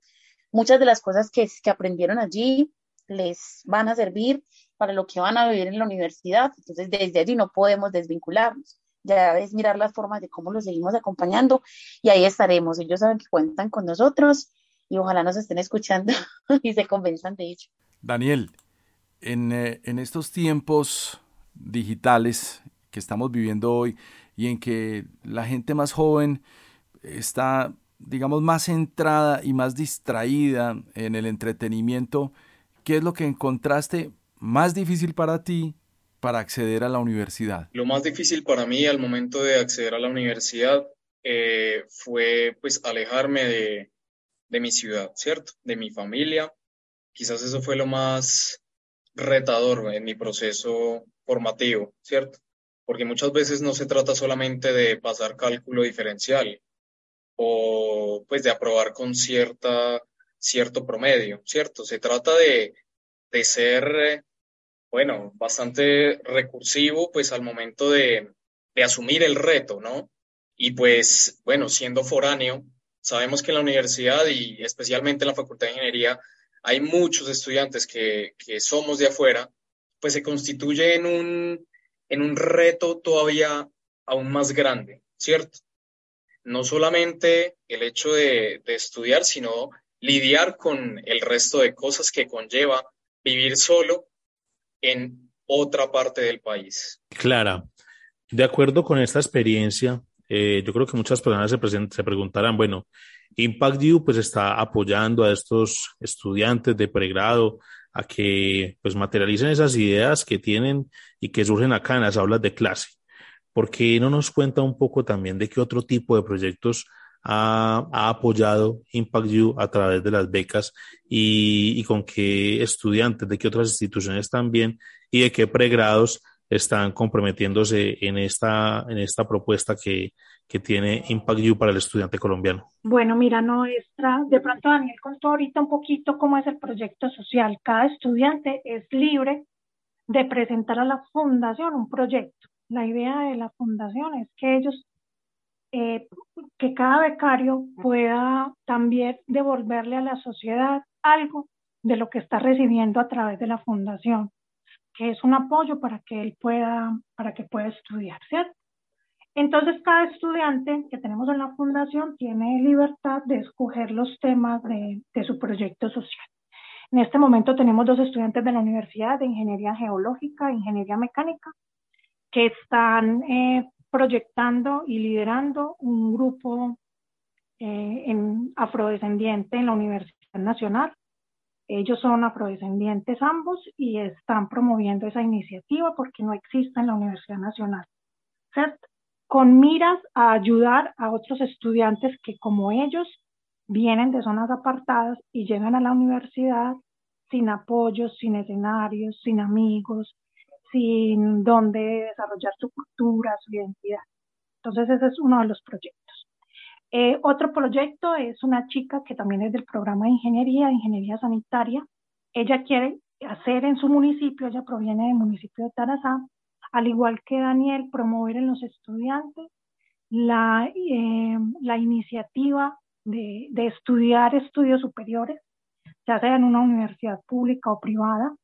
muchas de las cosas que, que aprendieron allí les van a servir para lo que van a vivir en la universidad. Entonces desde allí no podemos desvincularnos ya es mirar las formas de cómo los seguimos acompañando y ahí estaremos. Ellos saben que cuentan con nosotros y ojalá nos estén escuchando y se convenzan de ello. Daniel, en, eh, en estos tiempos digitales que estamos viviendo hoy y en que la gente más joven está, digamos, más centrada y más distraída en el entretenimiento, ¿qué es lo que encontraste más difícil para ti para acceder a la universidad? Lo más difícil para mí al momento de acceder a la universidad eh, fue pues alejarme de, de mi ciudad, ¿cierto? De mi familia. Quizás eso fue lo más retador en mi proceso formativo, ¿cierto? Porque muchas veces no se trata solamente de pasar cálculo diferencial o pues de aprobar con cierta, cierto promedio, ¿cierto? Se trata de, de ser, bueno, bastante recursivo pues al momento de, de asumir el reto, ¿no? Y pues, bueno, siendo foráneo, sabemos que en la universidad y especialmente en la Facultad de Ingeniería hay muchos estudiantes que, que somos de afuera, pues se constituye en un, en un reto todavía aún más grande, ¿cierto? No solamente el hecho de, de estudiar, sino lidiar con el resto de cosas que conlleva vivir solo en otra parte del país. Clara, de acuerdo con esta experiencia, eh, yo creo que muchas personas se, preguntarán, bueno, Impact U pues está apoyando a estos estudiantes de pregrado a que pues materialicen esas ideas que tienen y que surgen acá en las aulas de clase. ¿Por qué no nos cuenta un poco también de qué otro tipo de proyectos ha, apoyado Impact U a través de las becas y, y, con qué estudiantes, de qué otras instituciones también y de qué pregrados están comprometiéndose en esta, en esta propuesta que, que tiene Impact U para el estudiante colombiano? Bueno, mira, nuestra, de pronto Daniel contó ahorita un poquito cómo es el proyecto social. Cada estudiante es libre de presentar a la fundación un proyecto. La idea de la fundación es que ellos, eh, que cada becario pueda también devolverle a la sociedad algo de lo que está recibiendo a través de la fundación, que es un apoyo para que él pueda, para que pueda estudiar, ¿cierto? Entonces, cada estudiante que tenemos en la fundación tiene libertad de escoger los temas de, su proyecto social. En este momento tenemos dos estudiantes de la Universidad de Ingeniería Geológica e Ingeniería Mecánica que están eh, proyectando y liderando un grupo eh, en afrodescendiente en la Universidad Nacional. Ellos son afrodescendientes ambos y están promoviendo esa iniciativa porque no existe en la Universidad Nacional. con miras a ayudar a otros estudiantes que como ellos vienen de zonas apartadas y llegan a la universidad sin apoyo, sin escenarios, sin amigos, sin dónde desarrollar su cultura, su identidad. Entonces ese es uno de los proyectos. Eh, otro proyecto es una chica que también es del programa de ingeniería, ingeniería sanitaria. Ella quiere hacer en su municipio, ella proviene del municipio de Tarazá, al igual que Daniel, promover en los estudiantes la, eh, la iniciativa de, de, estudiar estudios superiores, ya sea en una universidad pública o privada,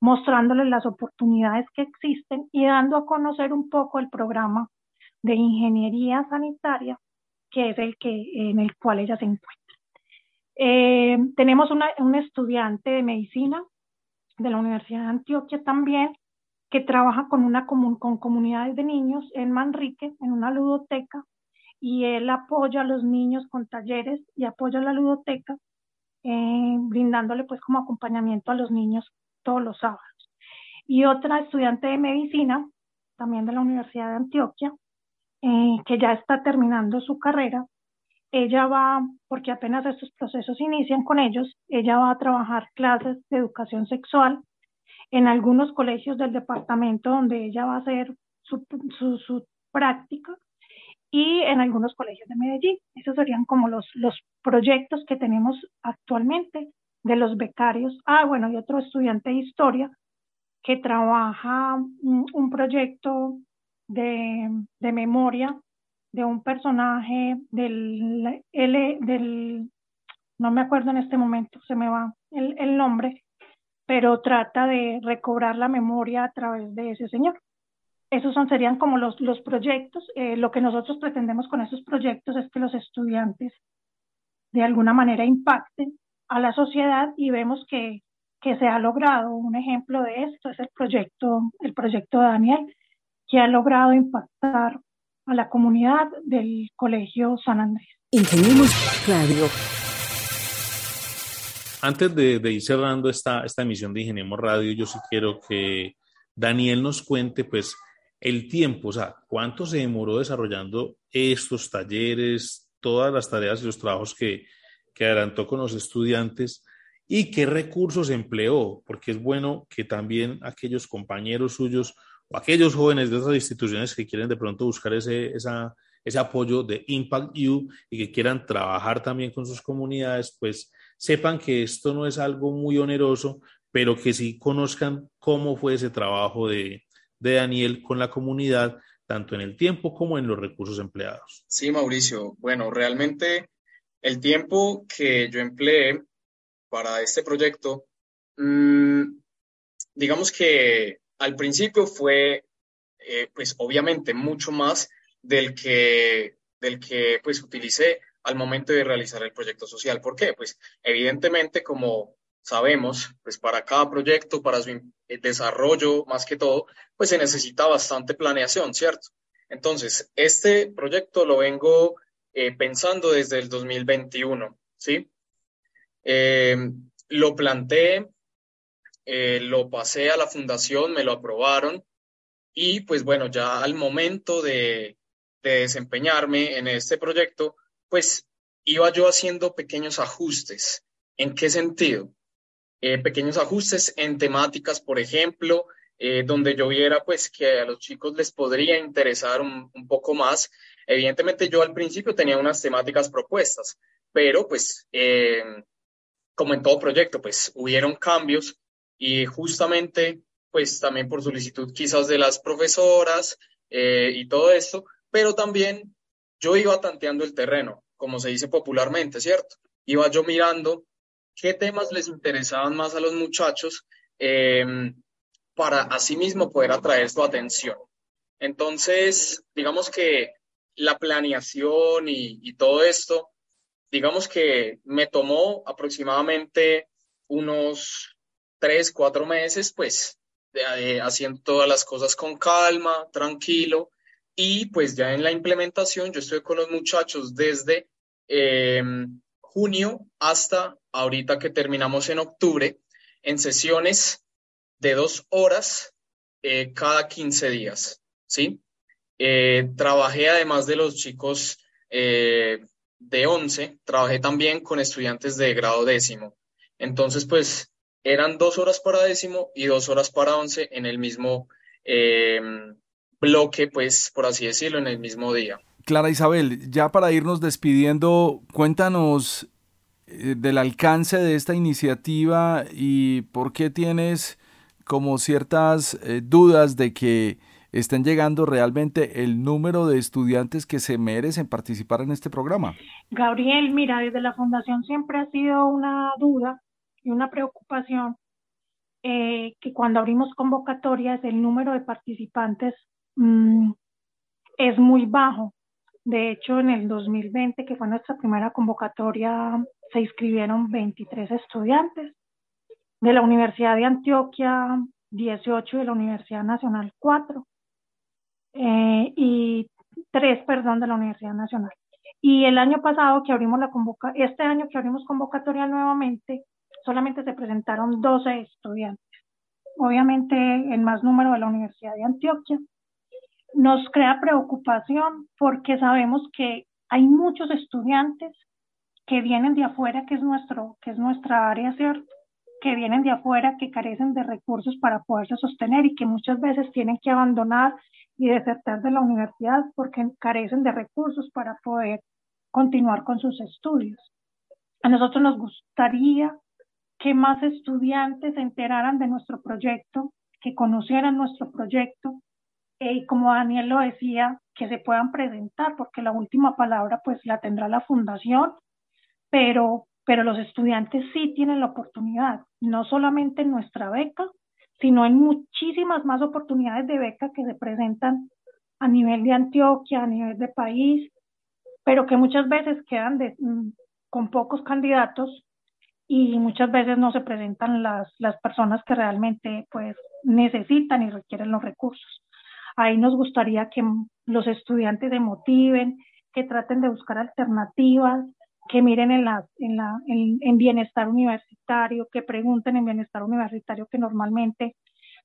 mostrándoles las oportunidades que existen y dando a conocer un poco el programa de ingeniería sanitaria, que es el que, en el cual ella se encuentra. Eh, tenemos un estudiante de medicina de la Universidad de Antioquia también, que trabaja con, una con comunidades de niños en Manrique, en una ludoteca, y él apoya a los niños con talleres y apoya a la ludoteca, eh, brindándole pues como acompañamiento a los niños todos los sábados. Y otra estudiante de medicina, también de la Universidad de Antioquia, eh, que ya está terminando su carrera, ella va, porque apenas estos procesos inician con ellos, ella va a trabajar clases de educación sexual en algunos colegios del departamento donde ella va a hacer su, su, práctica y en algunos colegios de Medellín. Esos serían como los, los proyectos que tenemos actualmente de los becarios. Ah, bueno, y otro estudiante de historia que trabaja un, proyecto de, de, memoria de un personaje del, del, no me acuerdo en este momento, se me va el, el nombre, pero trata de recobrar la memoria a través de ese señor. Esos son, serían como los, los proyectos. Eh, lo que nosotros pretendemos con esos proyectos es que los estudiantes de alguna manera impacten a la sociedad y vemos que, que se ha logrado. Un ejemplo de esto es el proyecto, el proyecto de Daniel, que ha logrado impactar a la comunidad del Colegio San Andrés. Ingeniemos Radio antes de, ir cerrando esta, esta emisión de Ingeniemos Radio, yo sí quiero que Daniel nos cuente, pues, el tiempo, o sea, cuánto se demoró desarrollando estos talleres, todas las tareas y los trabajos que, que adelantó con los estudiantes y qué recursos empleó, porque es bueno que también aquellos compañeros suyos o aquellos jóvenes de esas instituciones que quieren de pronto buscar ese, ese apoyo de Impact U y que quieran trabajar también con sus comunidades, pues sepan que esto no es algo muy oneroso, pero que sí conozcan cómo fue ese trabajo de, Daniel con la comunidad tanto en el tiempo como en los recursos empleados. Sí, Mauricio. Bueno, realmente el tiempo que yo empleé para este proyecto, mmm, digamos que al principio fue, eh, pues obviamente, mucho más del que, del que pues utilicé al momento de realizar el proyecto social. ¿Por qué? Pues evidentemente, como sabemos, pues para cada proyecto, para su eh, desarrollo más que todo, pues se necesita bastante planeación, ¿cierto? Entonces, este proyecto lo vengo eh, pensando desde el 2021, ¿sí? Eh, lo planteé, lo pasé a la fundación, me lo aprobaron y pues bueno, ya al momento de, de desempeñarme en este proyecto, pues iba yo haciendo pequeños ajustes. ¿En qué sentido? Eh, pequeños ajustes en temáticas, por ejemplo, eh, donde yo viera pues que a los chicos les podría interesar un, poco más. Evidentemente yo al principio tenía unas temáticas propuestas, pero pues eh, como en todo proyecto, pues hubieron cambios y justamente pues también por solicitud quizás de las profesoras y todo esto, pero también yo iba tanteando el terreno, como se dice popularmente, ¿cierto? Iba yo mirando qué temas les interesaban más a los muchachos em, para asimismo poder atraer su atención. Entonces, digamos que la planeación y, todo esto, digamos que me tomó aproximadamente unos tres, cuatro meses, pues, haciendo todas las cosas con calma, tranquilo, y pues ya en la implementación, yo estoy con los muchachos desde em, junio hasta ahorita que terminamos en octubre, en sesiones de dos horas eh, cada 15 días, ¿sí? Eh, trabajé además de los chicos eh, de 11, trabajé también con estudiantes de grado décimo. Entonces, pues eran dos horas para décimo y dos horas para once en el mismo em, bloque, pues, por así decirlo, en el mismo día. Clara Isabel, ya para irnos despidiendo, cuéntanos eh, del alcance de esta iniciativa y por qué tienes como ciertas eh, dudas de que estén llegando realmente el número de estudiantes que se merecen participar en este programa. Gabriel, mira, desde la fundación siempre ha sido una duda y una preocupación eh, que cuando abrimos convocatorias el número de participantes Mm, es muy bajo. De hecho, en el 2020, que fue nuestra primera convocatoria, se inscribieron 23 estudiantes. De la Universidad de Antioquia, 18 de la Universidad Nacional, 4. Eh, y 3, perdón, de la Universidad Nacional. Y el año pasado que abrimos la convoca este año que abrimos convocatoria nuevamente, solamente se presentaron 12 estudiantes. Obviamente, el más número de la Universidad de Antioquia nos crea preocupación porque sabemos que hay muchos estudiantes que vienen de afuera, que es, nuestro, que es nuestra área, ¿cierto? Que vienen de afuera, que carecen de recursos para poderse sostener y que muchas veces tienen que abandonar y desertar de la universidad porque carecen de recursos para poder continuar con sus estudios. A nosotros nos gustaría que más estudiantes se enteraran de nuestro proyecto, que conocieran nuestro proyecto, y como Daniel lo decía, que se puedan presentar, porque la última palabra pues la tendrá la fundación, pero, pero los estudiantes sí tienen la oportunidad, no solamente en nuestra beca, sino en muchísimas más oportunidades de beca que se presentan a nivel de Antioquia, a nivel de país, pero que muchas veces quedan mm, con pocos candidatos y muchas veces no se presentan las, las personas que realmente pues necesitan y requieren los recursos. Ahí nos gustaría que los estudiantes se motiven, que traten de buscar alternativas, que miren en, la, en, la, en, bienestar universitario, que pregunten en bienestar universitario, que normalmente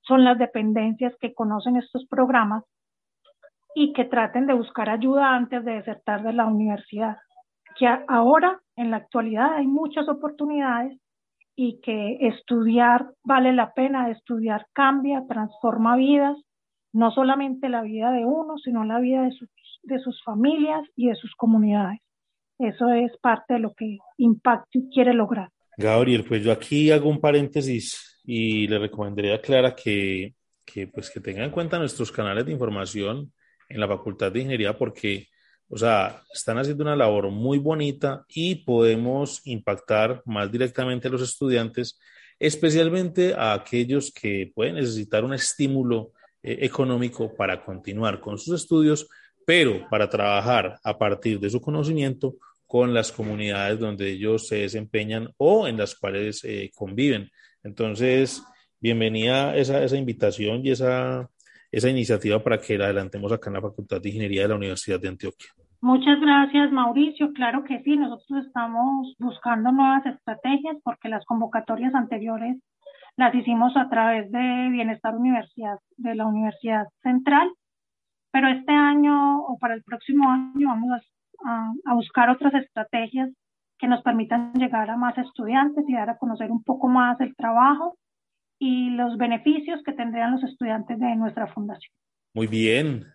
son las dependencias que conocen estos programas, y que traten de buscar ayuda antes de desertar de la universidad. Que ahora, en la actualidad, hay muchas oportunidades y que estudiar vale la pena, estudiar cambia, transforma vidas no solamente la vida de uno, sino la vida de sus, de sus familias y de sus comunidades. Eso es parte de lo que Impacto quiere lograr. Gabriel, pues yo aquí hago un paréntesis y le recomendaría a Clara que, que, pues que tenga en cuenta nuestros canales de información en la Facultad de Ingeniería porque, o sea, están haciendo una labor muy bonita y podemos impactar más directamente a los estudiantes, especialmente a aquellos que pueden necesitar un estímulo eh, económico para continuar con sus estudios, pero para trabajar a partir de su conocimiento con las comunidades donde ellos se desempeñan o en las cuales eh, conviven. Entonces, bienvenida esa, invitación y esa, esa iniciativa para que la adelantemos acá en la Facultad de Ingeniería de la Universidad de Antioquia. Muchas gracias, Mauricio. Claro que sí, nosotros estamos buscando nuevas estrategias porque las convocatorias anteriores las hicimos a través de Bienestar Universidad, de la Universidad Central, pero este año o para el próximo año vamos a, buscar otras estrategias que nos permitan llegar a más estudiantes y dar a conocer un poco más el trabajo y los beneficios que tendrían los estudiantes de nuestra fundación. Muy bien.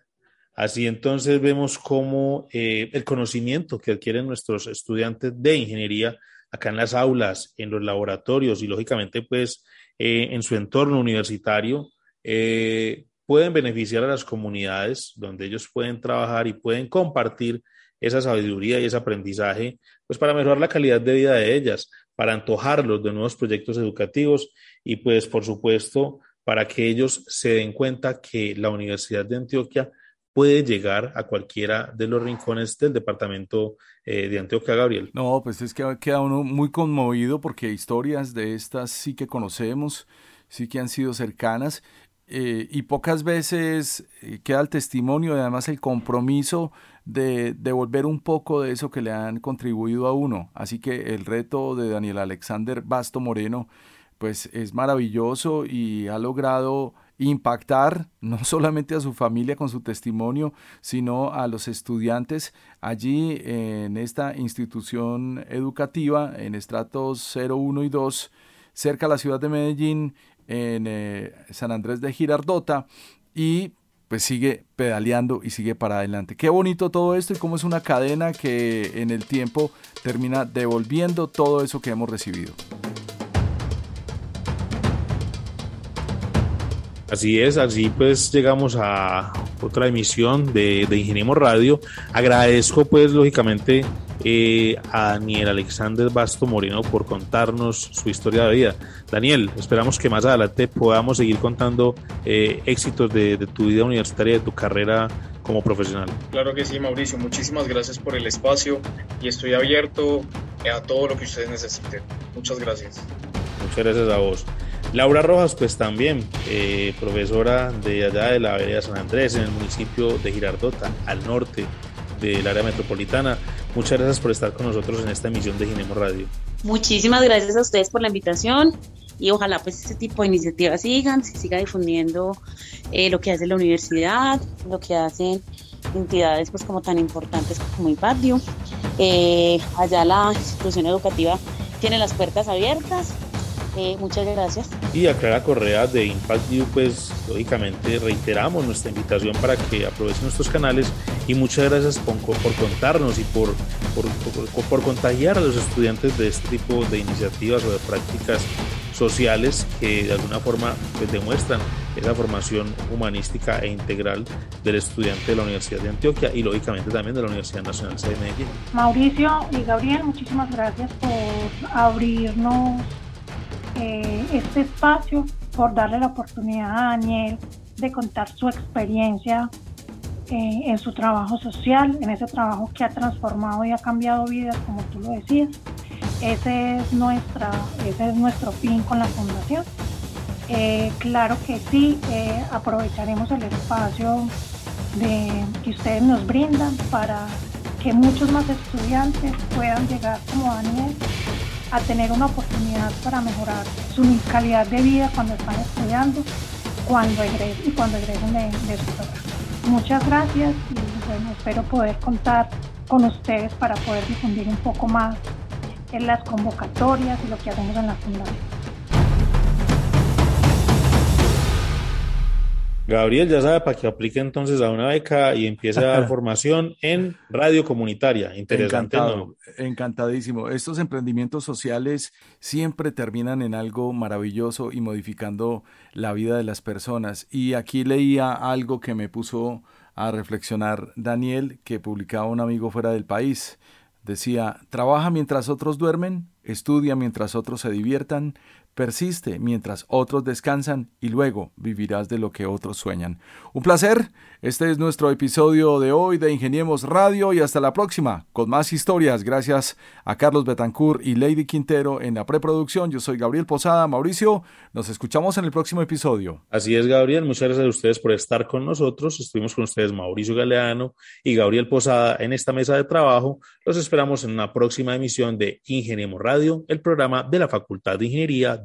Así entonces vemos cómo eh, el conocimiento que adquieren nuestros estudiantes de ingeniería acá en las aulas, en los laboratorios y lógicamente pues eh, en su entorno universitario, eh, pueden beneficiar a las comunidades donde ellos pueden trabajar y pueden compartir esa sabiduría y ese aprendizaje, pues para mejorar la calidad de vida de ellas, para antojarlos de nuevos proyectos educativos y pues por supuesto para que ellos se den cuenta que la Universidad de Antioquia puede llegar a cualquiera de los rincones del departamento eh, de Antioquia, Gabriel. No, pues es que queda uno muy conmovido porque historias de estas sí que conocemos, sí que han sido cercanas eh, y pocas veces eh, queda el testimonio y además el compromiso de devolver un poco de eso que le han contribuido a uno. Así que el reto de Daniel Alexander Basto Moreno pues es maravilloso y ha logrado impactar no solamente a su familia con su testimonio, sino a los estudiantes allí en esta institución educativa en estratos 0, 1 y 2, cerca de la ciudad de Medellín, en eh, San Andrés de Girardota, y pues sigue pedaleando y sigue para adelante. Qué bonito todo esto y cómo es una cadena que en el tiempo termina devolviendo todo eso que hemos recibido. Así es, así pues llegamos a otra emisión de, de Radio. Agradezco pues lógicamente eh, a Daniel Alexander Basto Moreno por contarnos su historia de vida. Daniel, esperamos que más adelante podamos seguir contando eh, éxitos de, de tu vida universitaria, de tu carrera como profesional. Claro que sí, Mauricio. Muchísimas gracias por el espacio y estoy abierto a todo lo que ustedes necesiten. Muchas gracias. Muchas gracias a vos. Laura Rojas, pues también eh, profesora de allá de la vereda San Andrés, en el municipio de Girardota, al norte del área metropolitana. Muchas gracias por estar con nosotros en esta emisión de Ginemo Radio. Muchísimas gracias a ustedes por la invitación y ojalá pues este tipo de iniciativas sigan, se siga difundiendo eh, lo que hace la universidad, lo que hacen entidades pues como tan importantes como IPADIO. Eh, allá la institución educativa tiene las puertas abiertas eh, muchas gracias. Y a Clara Correa de Impact View, pues lógicamente reiteramos nuestra invitación para que aprovechen nuestros canales y muchas gracias por, por contarnos y por, por, por, contagiar a los estudiantes de este tipo de iniciativas o de prácticas sociales que de alguna forma pues, demuestran esa formación humanística e integral del estudiante de la Universidad de Antioquia y lógicamente también de la Universidad Nacional de Medellín. Mauricio y Gabriel, muchísimas gracias por abrirnos eh, este espacio, por darle la oportunidad a Daniel de contar su experiencia eh, en su trabajo social, en ese trabajo que ha transformado y ha cambiado vidas, como tú lo decías. Ese es, nuestra, ese es nuestro fin con la fundación. Eh, claro que sí, aprovecharemos el espacio que ustedes nos brindan para que muchos más estudiantes puedan llegar como Daniel a tener una oportunidad para mejorar su calidad de vida cuando están estudiando cuando egresen, y cuando egresen de, de su programa. Muchas gracias y bueno, espero poder contar con ustedes para poder difundir un poco más en las convocatorias y lo que hacemos en la fundación. Gabriel ya sabe para que aplique entonces a una beca y empiece a dar formación en radio comunitaria. Interesante. Encantado, encantadísimo. Estos emprendimientos sociales siempre terminan en algo maravilloso y modificando la vida de las personas. Y aquí leía algo que me puso a reflexionar Daniel que publicaba un amigo fuera del país. Decía, trabaja mientras otros duermen, estudia mientras otros se diviertan, persiste mientras otros descansan y luego vivirás de lo que otros sueñan. Un placer, este es nuestro episodio de hoy de Ingeniemos Radio y hasta la próxima con más historias. Gracias a Carlos Betancourt y Lady Quintero en la preproducción. Yo soy Gabriel Posada. Mauricio, nos escuchamos en el próximo episodio. Así es, Gabriel. Muchas gracias a ustedes por estar con nosotros. Estuvimos con ustedes Mauricio Galeano y Gabriel Posada en esta mesa de trabajo. Los esperamos en una próxima emisión de Ingeniemos Radio, el programa de la Facultad de Ingeniería